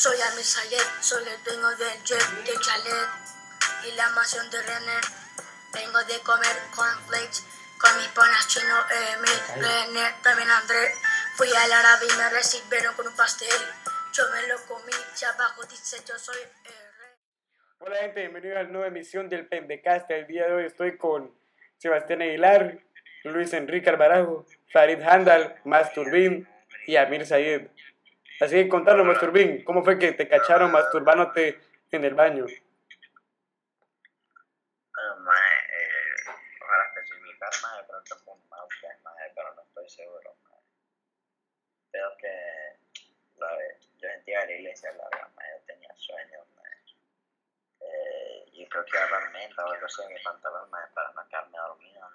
Soy Amir Sayed, soy el dueño del jet de chalet y la mansión de René. Vengo de comer cornflakes con mis panas chino, Emil, René, también André. Fui al árabe y me recibieron con un pastel. Yo me lo comí, y abajo dice yo soy el rey. Hola gente, bienvenidos a la nueva emisión del Pendecast. El día de hoy estoy con Sebastián Aguilar, Luis Enrique Alvarajo, Farid Handal, Masturbín y Amir Sayed. Así que contarlo, Masturbín, ¿cómo fue que te cacharon masturbándote en el baño? Mae, eh, creo que fue un mae, pero no estoy seguro, mae. Creo que la, yo sentía la iglesia larga, mae, yo tenía sueños. Eh, y creo que agarrar menta o algo así en mi pantalón, para no quedarme dormido,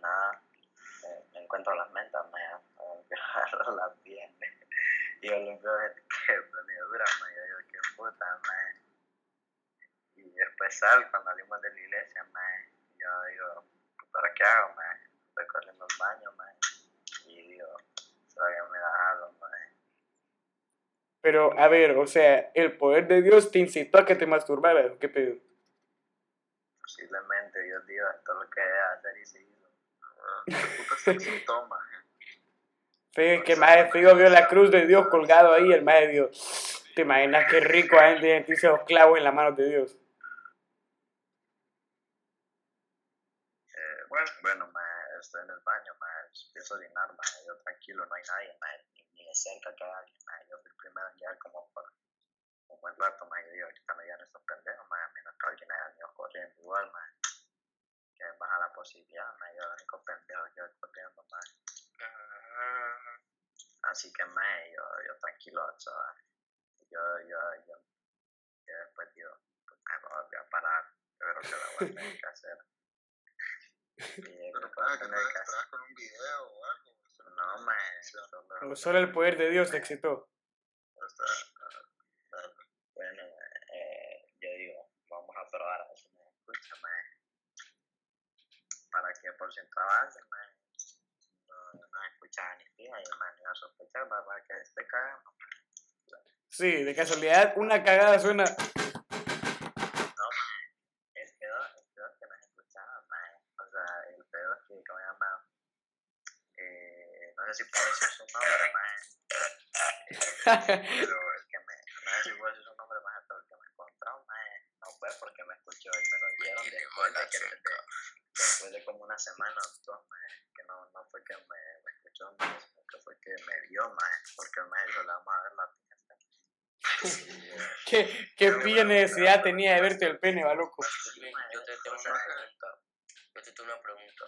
nada, me encuentro las mentas, mae, agarro las bien. Y yo lo veo que dura, mae, yo digo, qué puta, mae. Y después sal, cuando salimos de la iglesia, mae, yo digo, ¿para qué hago, mae? Estoy corriendo al baño, mae. Y digo, todavía me da algo, mae. Pero, a ver, o sea, el poder de Dios te incitó a que te masturbaras, ¿o ¿qué pedo? Posiblemente Dios dijo, esto es lo que debe hacer y se hizo. ¿Qué puta se excitó, mae? Que más Figo vio la cruz de Dios colgado ahí, el más de Dios. ¿Te imaginas qué rico a gente sentirse los clavos en las manos de Dios? Eh, bueno, bueno, mae, estoy en el baño, mae, empiezo a orinar, mae, yo tranquilo, no hay nadie, mae, ni, ni de cerca que hay alguien, mae, yo fui primero en llegar como por un buen rato, mae, yo digo, ahorita no llegan estos pendejos, mae, a menos que alguien haya venido corriendo igual, mae, que baja la posibilidad, mae, yo el único pendejo que corriendo, mae, así que, mae, yo, yo tranquilo, chaval, yo, yo, yo, yo después digo, pues, mae, no voy a parar, yo creo que la voy a tener que hacer. Y yo creo que tener que hacer. con un video o algo. No, mae, solo, Solo el poder de Dios te excitó. o sea, bueno, eh, yo digo, vamos a probar a ver si me escucha. Para que por ciento avance, mae. Escuchaba ni fija y el mae no iba a sospechar, para que esté cagando. Sí, de casualidad, una cagada suena. No, mae, el pedo, el pedo que no se escuchaba, mae. O sea, el pedo es que, ¿cómo llama? Eh, no sé si puedo decir su nombre, mae. pero el que me, no sé si puedo decir su nombre, mae, pero el que me encontró, mae, no fue porque me escuchó y me lo dieron después de que, de- después de como una semana o dos, mae, que no, no fue que me, me escuchó, mae, sino que fue que me vio, mae, porque el mae dijo, le vamos a ver la fiesta. Y, eh, ¿Qué, qué pilla necesidad tenía de verte el pene, va loco? Yo te tengo una pregunta. Yo te tengo una pregunta.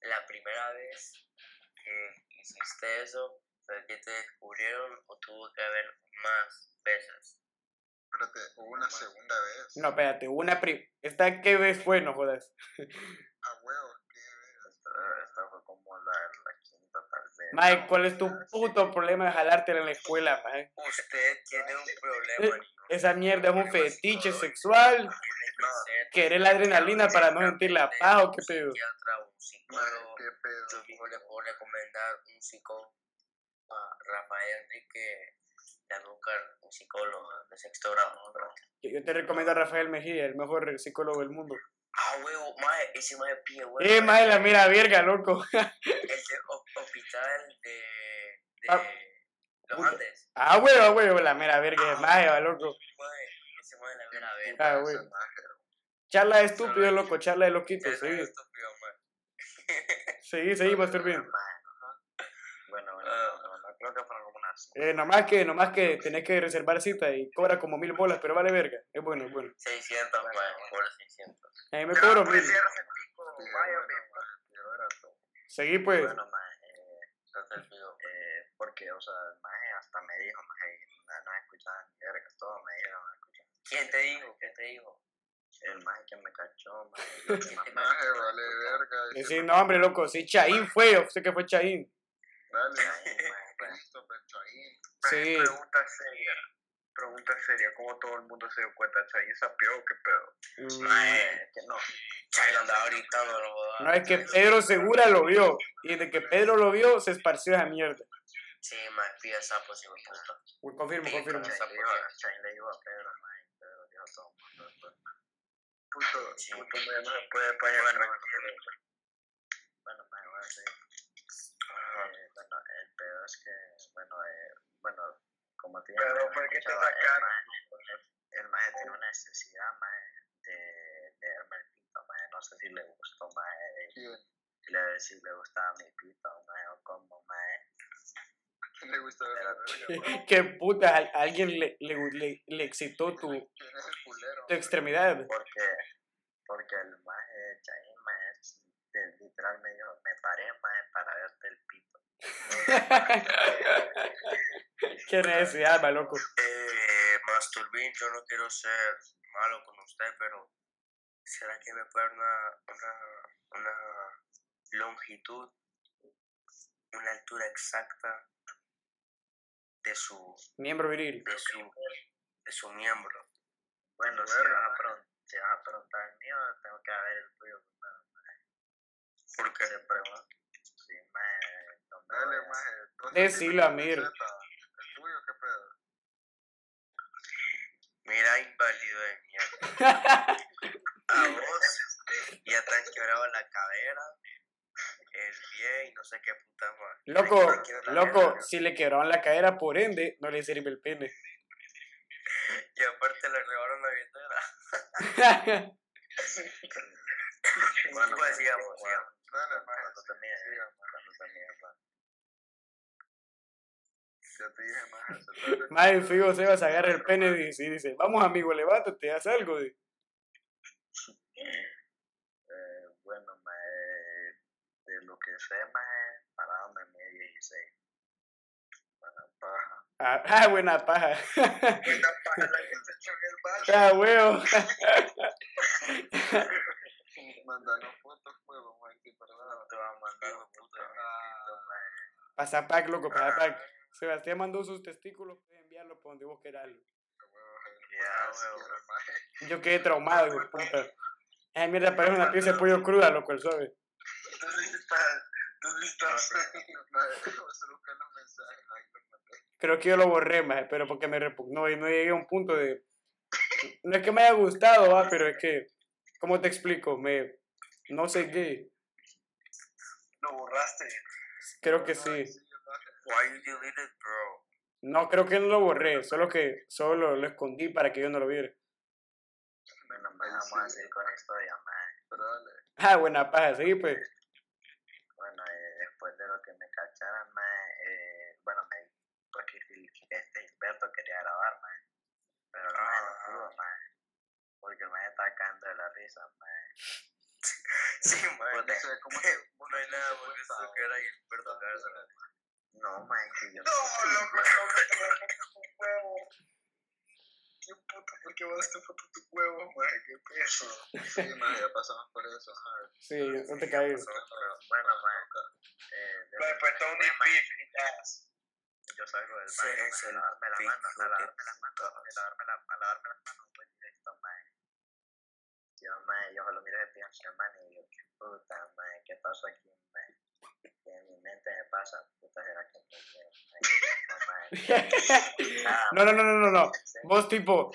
La primera vez que hiciste eso, ¿fue que te descubrieron o tuvo que haber más veces? Espérate, hubo una segunda vez. No, espérate, una pri... ¿Esta qué vez fue, no jodas? A huevo, qué Esta, esta fue como la, la vez. Mike, ¿cuál es tu puto problema de jalártela en la escuela, Mike? Usted tiene un problema, niño. Esa mierda es un fetiche sexual. Querer la adrenalina para no sentir la paja o qué pedo. un psiquiatra o un psicólogo. qué pedo. Yo mismo le puedo recomendar un psicólogo a Rafael Enrique Lanúcar, un psicólogo de sexto grado. Yo te recomiendo a Rafael Mejía, el mejor psicólogo del mundo. Ah, huevo, mae, ese mae pie, huevo. Eh, mae, la mira verga, loco. El de ho- hospital de, de Ah, los puta. Andes. Ah, huevo, huevo, la mera verga es maje, va, loco. Mae, ese mae la vera ver. Ah, güey. Charla de estúpido, loco, charla de loquito, sí. sí, va a estar bien. Bueno, bueno, Ah. no, no, no, creo que fueron como unas. Eh, nomás que, nomás que tenés que reservar cita y cobra como mil bolas, pero vale verga. Es bueno, es bueno. 600, mae, por 600. A mí me cobro mil. Vaya, Seguí pues. Bueno, eh, eh, porque, o sea, hasta me dijo, mae, no, no escuchaba ni verga, todo me dijeron, no escuchaba. ¿quién te dijo? ¿Quién te dijo? El mae que me cachó, me Maje, vale verga. Sí, no- hombre, loco. Sí, Chaín fue, yo sé que fue Chaín. Dale. Chaín, pues. Christopher Chaín. Sí. Pregunta seria. Pregunta seria, ¿cómo todo el mundo se dio cuenta? ¿Chaín sapió o qué pedo? Mm, Mae, que no. Chayo andaba ahorita, no lo jodas. No, es que Pedro Segura lo vio. Y de que Pedro lo vio, se esparció esa mierda. Sí, más pilla sapos, hijo de puta. Uy, confirmo, Sí, confirmo. Chain le dijo- a Pedro, mae, y Pedro dijo a todo el mundo. después, mae. Puto, Sí. puto, no se puede Bueno, tranquilo. Bueno, a seguir. Eh, bueno, el pedo es que, bueno, eh, bueno, como te Pero, ¿por qué te el sacaron? el mae tiene una necesidad, de, de verme el pito, mae, no sé si le gustó, mae, ¿Quién? si le, si le gustaba mi pito, mae, o cómo, ¿Quién le gusta ver Pero-? ¿Qué puta? ¿A alguien le, le, le, le excitó tu, ¿Quién es el culero? tu extremidad? porque, porque el mae, Chain, de- literal me dijo, me paré, mae, para verte el pito. Qué necesidad, ma, loco. Eh, Masturbín, yo no quiero ser malo con usted, pero ¿será que me puede dar una, una, una longitud, una altura exacta de su, Miembro viril. de su, de su miembro? Bueno, si Verga, vas, a mae. pregun- si vas a preguntar el mío, tengo que ver el tuyo primero. Porque Se pregunta. Sí, no Dale, Decilo, Amir. de teta. ¿El tuyo qué pedo? Mira, inválido de mierda. A vos ya te han quebrado la cadera, el pie y no sé qué puta más. Loco, loco, si le quebraron la cadera, por ende, no le sirve el pene. Y aparte le rebaron la billetera. Bueno, pues mae, sigamos, bueno, sigamos. Dale, mae. Cuando Ya te dije, dale. Madre, fijo, Sebas agarra el pene y dice, y dice, vamos amigo, levántate, haz algo. di". Eh, bueno, mae, de lo que sé, mae, parado me mide 16. Bueno, paja. Ah, ah, buena paja. Buena para la que se echó en el vaso. ah, huevo. Mandanos fotos, huevo. Sí, perdón. Te va a mandar un puto. Pasa pack, loco, pasa pack. Sebastián mandó sus testículos, puedes enviarlo por donde vos querás. Yo quedé traumado, de puta. Esa mierda parece una pieza de pollo cruda, loco, el suave. Creo que yo lo borré, más, pero porque me repugnó y no llegué a un punto de... No es que me haya gustado, va, pero es que... ¿Cómo te explico? Me... No sé qué. Lo borraste. Creo que sí. Why you delete it, bro? No, creo que no lo borré, solo que solo lo escondí para que yo no lo viera. Bueno, Ahí vamos sí. a seguir con la historia, dale. Ah, buena paja, sí, pues. Bueno, eh, después de lo que me cacharan, mae, eh, bueno, me porque este experto quería grabar, mae. Pero el mae no pudo, mae. Porque el mae estaba cagando de la risa, mae. Sí, man. Puta, No sé cómo se. No hay nada que eso que era experto cársela. No, mae, que yo No, loco, no, un huevo. Qué puto, ¿por qué mandaste foto tu huevo, mae? Qué peso. Sí, mae, ya pasamos por eso, ajá. Sí, no te caigas. Bueno, mae, eh, pues Tony mae, Beef y das. yo salgo del baño, a lavarme la big mano, a lavarme las manos, a lavarme, la, a lavarme las manos, pues directo, mae. Yo, mae, yo solo miro de pinche man y digo, qué puta, mae, qué pasó aquí, en mi mente me pasa, puta, será que No, no, no, no, no, no. Vos tipo,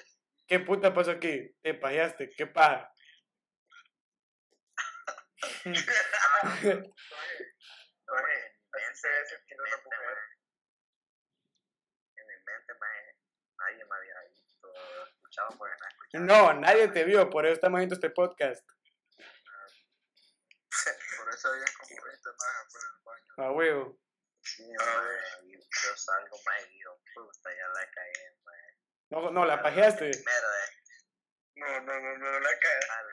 ¿qué puta pasó aquí? Te pajeaste, ¿qué paja? No, en mi Así se mente, debe sentir en mi mente, nadie me había visto, escuchado porque no escuchado. No, nadie te vio, por eso estamos haciendo este podcast. Por eso había como 20 más afuera del baño. A huevo. Sí, yo salgo, mae, y digo, puta, ya la cagué, mae. No, no, la pajeaste. Primero de No, no, no, no, la cagaste. al,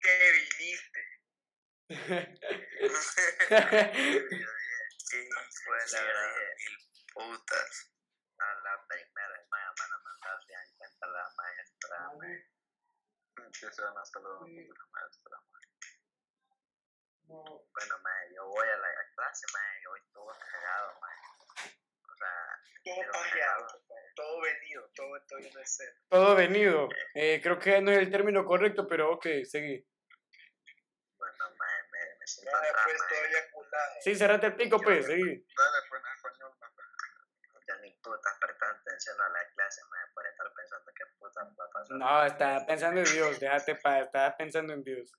¿Qué viniste? hijo de la verdad, mil putas. a la primera, mae, van a mandar se dan cuenta la maestra, mae. Que se van hasta la puta maestra. Bueno, mae, yo voy a la clase, mae, y hoy todo cagado, mae. O sea, Todo cagado. todo venido, todo, todo en escena. Todo venido. Eh, creo que no es el término correcto, pero ok, seguí. Bueno, mae, me, me siento Ya atrás, después mae. lado. Sí, cerrate el pico, pues, sí. Dale, pues, en español. Ya ni putas prestando atención a la clase, maje, por estar pensando qué putas va a pasar. No, estaba pensando en Dios, déjate pa, estaba pensando en Dios.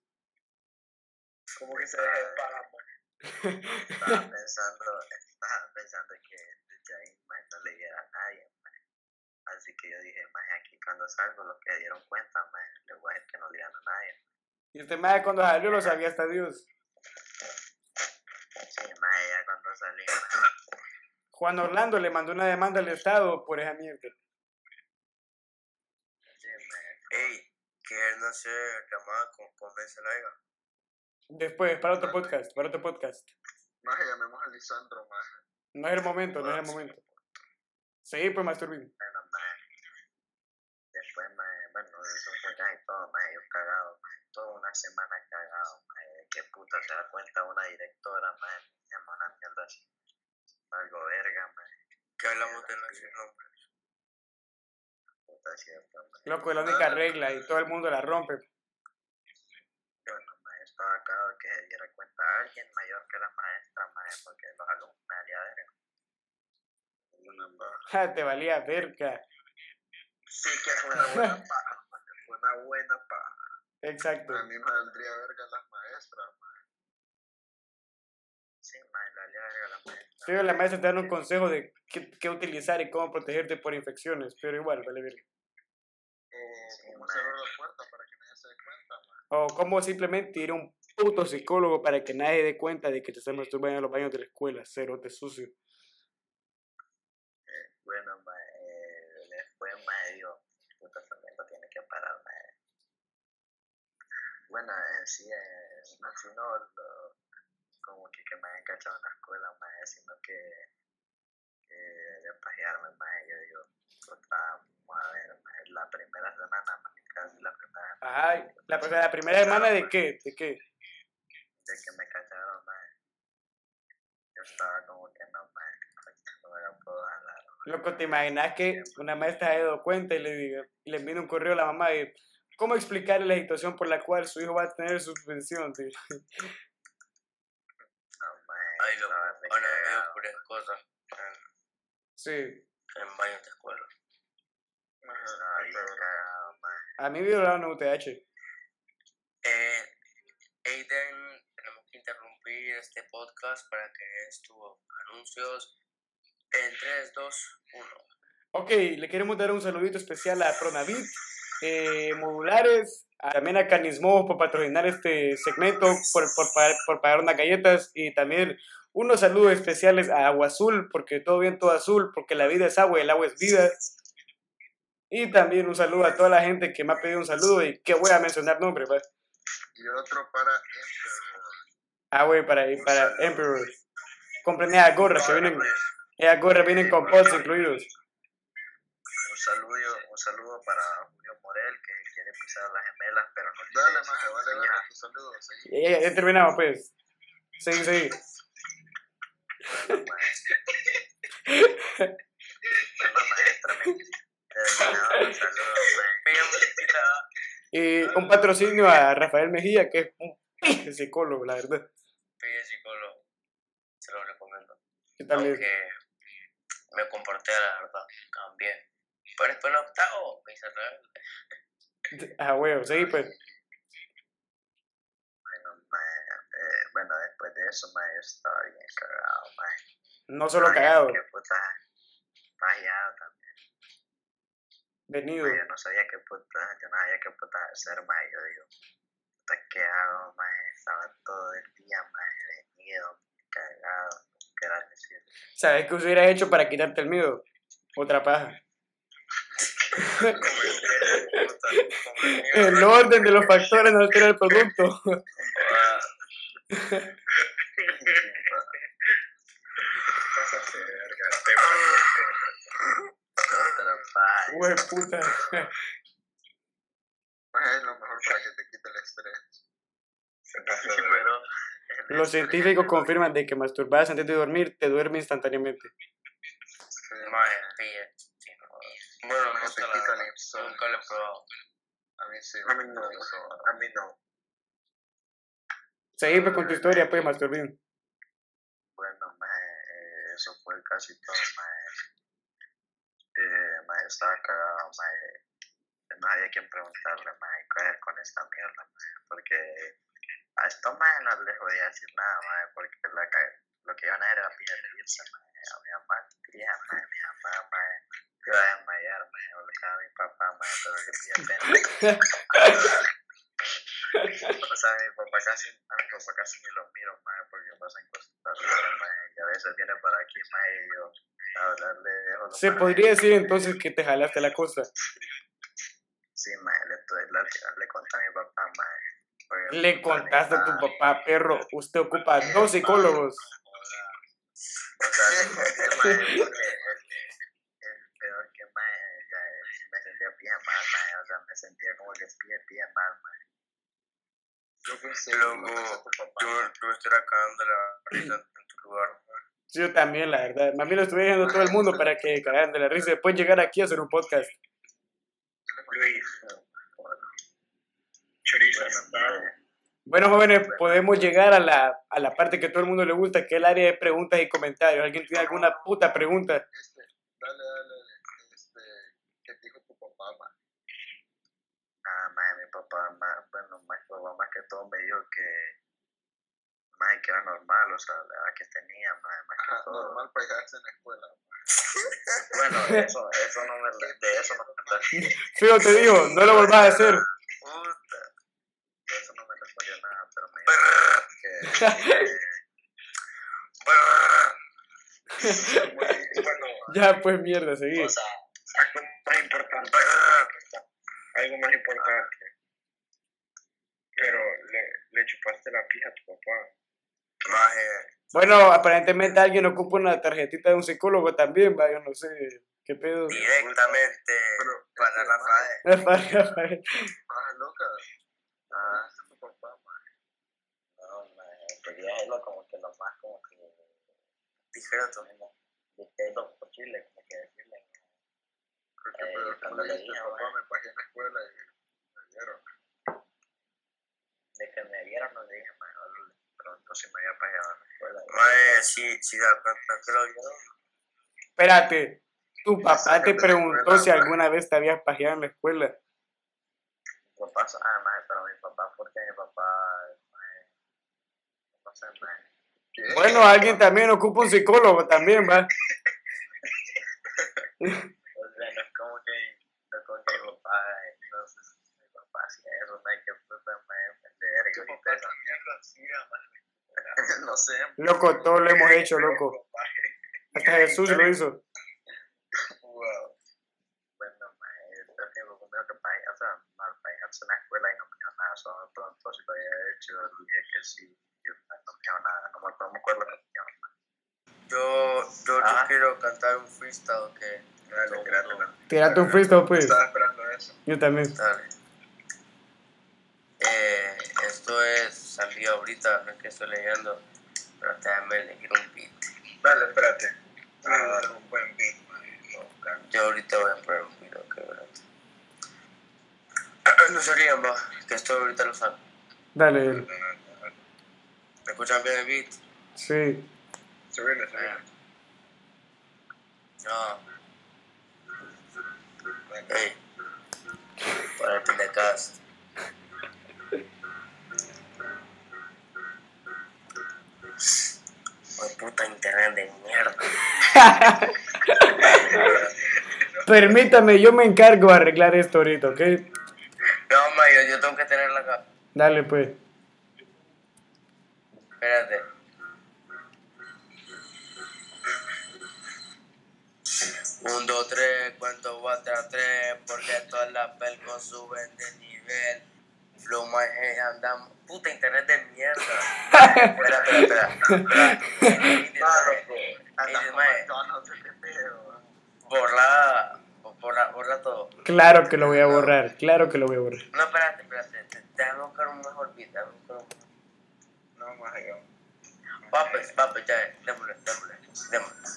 Como que se deje de pagar, maje. Estaba pensando, estaba pensando que desde ahí, maje, no le diera a nadie, maje. Así que yo dije, maje, aquí cuando salgo, los que dieron cuenta, maje, le voy a decir que no le digan a nadie. Y este madre cuando salió lo sabía hasta Dios. Sí, maje, ya cuando maje, Juan Orlando le mandó una demanda al Estado por esa mierda. sí, maje. Ey, que él no se llamaba con Convence la hija. Después, para otro podcast, para otro podcast. Maje, llamemos a Lisandro, maje. No es el momento, no es el momento. Sí, pues Masturbín. Bueno, maje. Después, maje, bueno, eso fue casi todo, maje, yo cagado, maje. Toda una semana cagado, maje. ¿Qué puta se da cuenta una directora, maje? Me llama una mierda así. Algo verga, maje. Que hablamos de decir nombres. Puta cierto, maje. Loco, es la única regla y todo el mundo la rompe. Estaba cagado que se diera cuenta a alguien mayor que la maestra, maje, porque los alumnos me valía verga. Una te valía verga. Sí, que fue una buena paja. Fue una buena paja. Exacto. A mí me valdría verga las maestras, maje. Sí, maje, le valía verga a la maestra. Sí, la maestra te da un consejo de qué, qué utilizar y cómo protegerte por infecciones, pero igual, vale verga. O Sí, cómo cerrar la puerta para que nadie se dé cuenta, maje. O cómo simplemente ir a un puto psicólogo para que nadie dé cuenta de que te estás masturbando en los baños de la escuela, cerote sucio. Bueno, ma, eh, después me dio, puta tormenta tiene que parar, ma. Bueno, en sí, eh, no, si no, lo- como que, me hayan cachado en la escuela, ma, sino que, que de pajearme, ma, yo digo, vamos a ver, ma, la primera semana, ma, casi la primera Ay, la, sea, la primera semana de qué, de qué. de que me cacharon, ma, yo estaba como que no, no me la puedo jalar. Loco, ¿te imaginas que una maestra se dado cuenta y le, diga, y le envíe un correo a la mamá de cómo explicarle la situación por la cual su hijo va a tener suspensión? tío? Ay, loco, ahora veo cagado. puras cosas en, Sí, en baños de escuela. A mí violaron en UTH. Eh, Aiden, tenemos que interrumpir este podcast para que des tus anuncios en 3, 2, 1. Ok, le queremos dar un saludito especial a Pronavit, eh, Modulares, a- también a Canismo por patrocinar este segmento, por, por, pagar, por pagar unas galletas y también unos saludos especiales a Agua Azul, porque todo bien, todo azul, porque la vida es agua y el agua es vida. Y también un saludo a toda la gente que me ha pedido un saludo y que voy a mencionar nombres, ¿va? Y otro para Emperor. Ah, güey, para, para Emperor. Compren esas gorras que vienen, esas gorras vienen con pods incluidos. Un saludo, un saludo para Julio Morel que quiere pisar las gemelas, pero no tiene Dale, maje, vale, verga, tu saludo. Ya, ya terminamos, pues. Sí, sí. Maestra. Bueno, maestra, me Y un patrocinio a Rafael Mejía, que es un psicólogo, la verdad. Pide psicólogo. Se lo recomiendo. Que también. Aunque me comporté, la verdad. Cambié. Pero después en octavo me hice rebelde. Ah, huevo, sí, pues. Bueno, ma, eh, bueno, después de eso, ma, yo estaba bien cagado, ma. No solo Ay, cagado, Qué puta, fallado también. Venido. Yo no sabía qué puta, yo no sabía qué puta hacer, ma. Yo digo, puta, ¿qué hago, ma? Estaba todo el día, ma, venido, cagado, ¿qué decir? ¿Sabes qué hubieras hecho para quitarte el miedo? Otra paja. El orden de los factores no altera el producto. Ah, Pásate, verga. Güey, puta. Es lo mejor para que te quite el estrés. Se pasa Sí. Los científicos confirman de que masturbarse antes de dormir te duerme instantáneamente. No. Bueno, no te sé, la quita el verdad, insomnio. Nunca lo he probado. A mí sí. A mí no, me a mí no. Seguí pues con tu historia, pues, Masturbín. fue casi todo, mae. Eh, mae, estaba cagado. No había quien preguntarle, mae, qué hacer con esta mierda. Porque a estos mae no les podía decir nada, mae, porque la, lo que iban a hacer era mae. A mi mamá, tía, mae, mi mamá, a a mi papá. O sea, mi papá casi, a mi papá casi ni lo miro, mae, porque pasa en Costa Rica, mae, y a veces viene para aquí, mae, y yo a hablarle dejo lo Se podría decir entonces que te jalaste la cosa. Sí, mae, le, le, conté a mi papá, porque mi Le contaste a tu papá, perro. Usted ocupa dos psicólogos. O sea, le conté, mae, porque el, el peor que, mae, ya, me sentía bien mal, mae, o sea, me sentía como que bien, bien mal, mae. Yo pensé, Luego, lo pensé a tu papá. Yo, yo me estoy acabando la risa en tu lugar. Sí, Yo también, la verdad. Bien lo estuve diciendo a todo el mundo para que cagaran de la risa. Después llegar aquí a hacer un podcast. Luis, chorizo Bueno, jóvenes, podemos llegar a la, a la parte que todo el mundo le gusta, que es el área de preguntas y comentarios. ¿Alguien tiene alguna puta pregunta? Este, dale, dale, este, ¿qué dijo tu papá, ma? Ah, mae, mi papá, ma- bueno, mi papá más que todo me dijo que, mae, que era normal, o sea, la edad que tenía, mae, más que Ajá, todo. normal para quedarse en la escuela. Bueno, eso, eso no me, de eso no me. Fijo, te digo, no lo volvás a hacer. Puta. De eso no me respondió nada, pero me dijo que, que- Bueno, Ya, pues mierda, seguí. o sea, algo más importante. Algo más importante. Pero le, le chupaste la pija a tu papá. Maje, Bueno, aparentemente alguien ocupa una tarjetita de un psicólogo también, va, yo no sé. ¿Qué pedo? directamente Pero, para Rafael. Rafael, Rafael. Más loca. Ah, ese es tu papá, ma. no, mae, quería hacerlo como que lo más como que, Discreto. de lo posible, como que decirle. Creo que Eh, cuando le dije, papá, me pagué en la escuela y me dieron. De que me vieron, no le dije, no si me había pagado en la escuela. Maje, si, si da cuenta que lo vieron. Espérate, tu papá te preguntó si alguna vez te habías pajeado en la escuela. Mi papá, ah, mae, pero mi papá, porque mi papá. Bueno, alguien también ocupa un psicólogo también, va. O sea, no es como que, no es como que mi papá, eh, si mi papá hacía eso, no hay que puta, mae, de verga, Tu ahorita papá esa también lo hacía, ma. mierda. No sé, Loco, todos lo hemos hecho, loco. Hasta Jesús lo hizo. Wow. bueno, mae, creo que lo primero que pagué, o sea, pagarse en la escuela y no me dijo nada, solo me preguntó si lo había hecho, dije que sí, y no me dijo nada, no me, acuerdo que me dijo. Yo, yo, yo Ah. quiero cantar un freestyle que. Dale. Tírate un freestyle, pues. Estaba esperando eso. Yo también. Dale. Eh, esto es salido ahorita, no es que estoy leyendo, pero déjame elegir un beat. Dale, espérate. Ah, un buen beat. Yo ahorita voy a poner un video que verdad. No se rían, va, que esto ahorita lo saco. Dale, dale. ¿Me escuchan bien el beat? Sí. Subile, subile. No. Hey. Para el Pindecast. Ay, puta internet de mierda. Permítame, yo me encargo de arreglar esto ahorita, ¿ok? No, ma, yo, tengo que tenerla acá. Dale, pues. Espérate. Un, dos, tres, cuento cuatro, tres, porque todas las pelcos suben de nivel. Flow my head, andamos. Puta internet de mierda. espera, espera, espera. Borra, borra, borra todo. Claro que lo voy a borrar, claro que lo voy a borrar. No, espérate, espérate. te- Déjame buscar un mejor beat. Déjame buscar un No, más yo. Papes, papes, ya, démosle, démosle, démosle.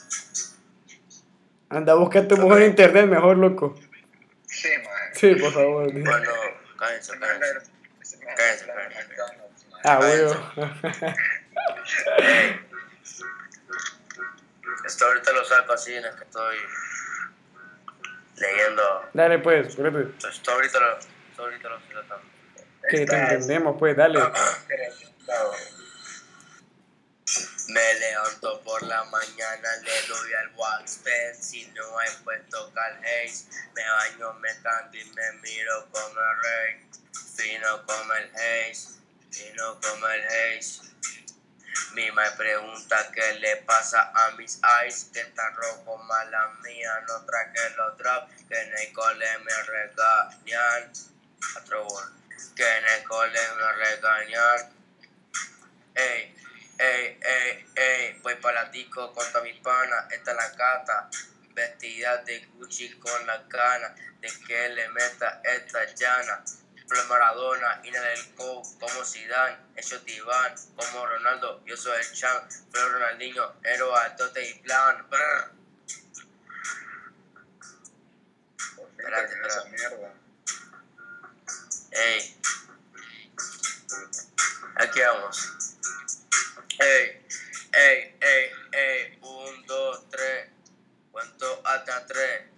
Anda, busca tu mejor internet mejor, loco. Sí, ma. Sí, por favor. Bueno, cállense, cállense. Ah. Ey. Esto ahorita lo saco así en el que estoy leyendo. Dale pues, espérate. Esto ahorita lo, esto ahorita lo sacando. Que te entendemos, pues, dale. Me levanto por la mañana, le doy al Waxpen, si no hay pues toca el Haze. Me baño, me canto y me miro como el rey. Fino como el Haze, fino como el Haze. Mi me pregunta qué le pasa a mis eyes, que están rojos, mala mía, no traje los drops, que en el cole me regañan. Que en el cole me regañan. Ey, ey, ey, ey, voy para la disco con toda mi pana, esta es la cata, vestida de Gucci con la cana, de que le meta esta llana. Flow Maradona, Ina del Co, como Zidane, ellos Iván, como Ronaldo, yo soy el Chan, Flow Ronaldinho, héroe altote y plan. Brr. Por fin Espérate, mierda. Ey, aquí vamos. Ey, ey, ey, ey, un, dos, tres. Cuento hasta tres.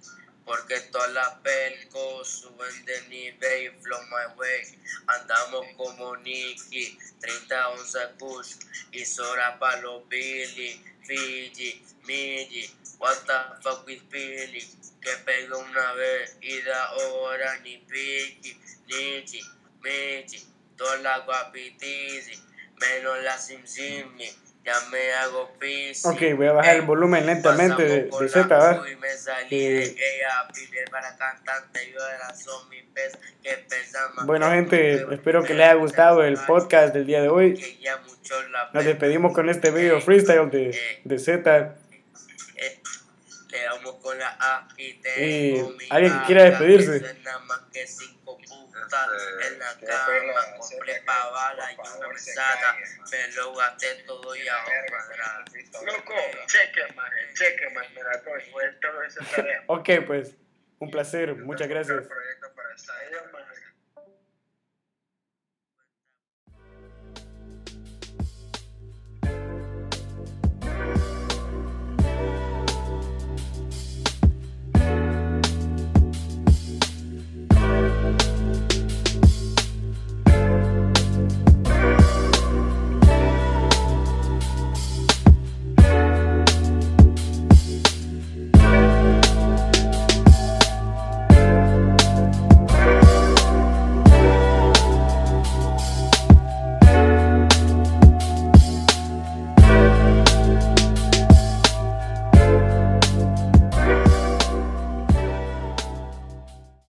Porque todas las pelcos suben de nivel flow my way. Andamos como Nicky, 30 onzas push. Y Sora pa' los Billy, Fiji, Miji. What the fuck with Billy? Que pega una vez y da hora ni piqui, Nichi, Michi. Todas las guapitizi, menos la Sim Simmi. Ya me hago pisi. Ok, voy a bajar el volumen lentamente de, de Z, y me salí Eh, de ella, pibe para cantante, yo era son pez, que más Bueno, gente, espero que les haya gustado el podcast del día de hoy. Nos pe- despedimos con este video freestyle de, de Z. eh, Le damos con la A y alguien que quiera despedirse. más que en la cama, compré Zeta que, pa' bala y una mesada, me lo gasté todo y a Verga, cuadrado. con esta Loco, mierda. cheque, man, cheque, man, me la doy, todo ese tarea. Ok, pues, un placer, muchas gracias. proyecto